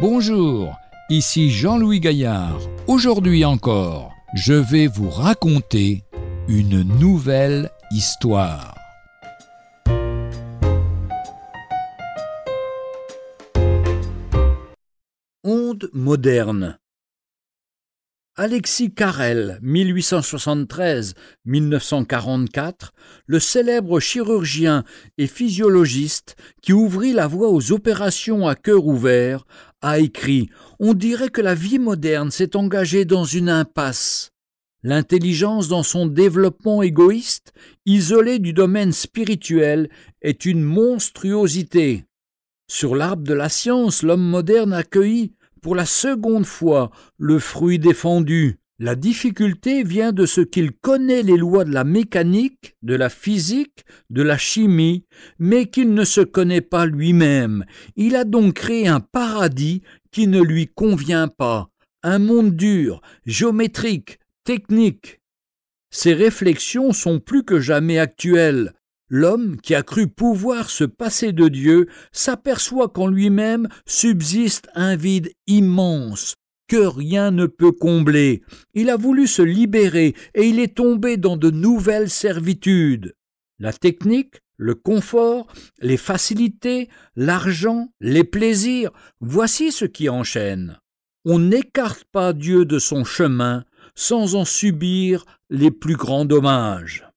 Bonjour, ici Jean-Louis Gaillard. Aujourd'hui encore, je vais vous raconter une nouvelle histoire. Onde moderne Alexis Carrel, 1873-1944, le célèbre chirurgien et physiologiste qui ouvrit la voie aux opérations à cœur ouvert, a écrit On dirait que la vie moderne s'est engagée dans une impasse. L'intelligence dans son développement égoïste, isolée du domaine spirituel, est une monstruosité. Sur l'arbre de la science, l'homme moderne accueillit pour la seconde fois le fruit défendu. La difficulté vient de ce qu'il connaît les lois de la mécanique, de la physique, de la chimie, mais qu'il ne se connaît pas lui-même. Il a donc créé un paradis qui ne lui convient pas, un monde dur, géométrique, technique. Ces réflexions sont plus que jamais actuelles. L'homme qui a cru pouvoir se passer de Dieu s'aperçoit qu'en lui-même subsiste un vide immense que rien ne peut combler. Il a voulu se libérer et il est tombé dans de nouvelles servitudes. La technique, le confort, les facilités, l'argent, les plaisirs, voici ce qui enchaîne. On n'écarte pas Dieu de son chemin sans en subir les plus grands dommages.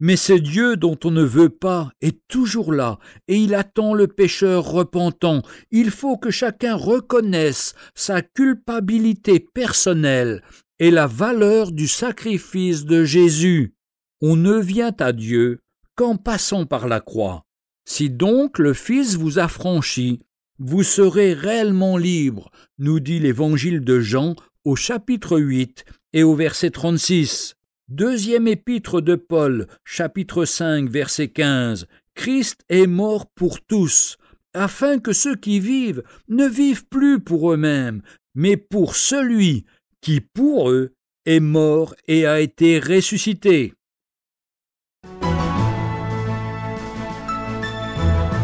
Mais ce Dieu dont on ne veut pas est toujours là, et il attend le pécheur repentant. Il faut que chacun reconnaisse sa culpabilité personnelle et la valeur du sacrifice de Jésus. On ne vient à Dieu qu'en passant par la croix. Si donc le Fils vous affranchit, vous serez réellement libre, nous dit l'évangile de Jean au chapitre 8 et au verset 36. Deuxième épître de Paul, chapitre 5, verset 15. Christ est mort pour tous, afin que ceux qui vivent ne vivent plus pour eux-mêmes, mais pour celui qui pour eux est mort et a été ressuscité.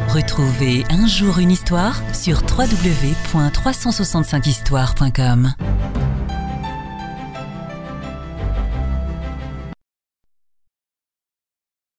Retrouvez un jour une histoire sur www.365histoire.com.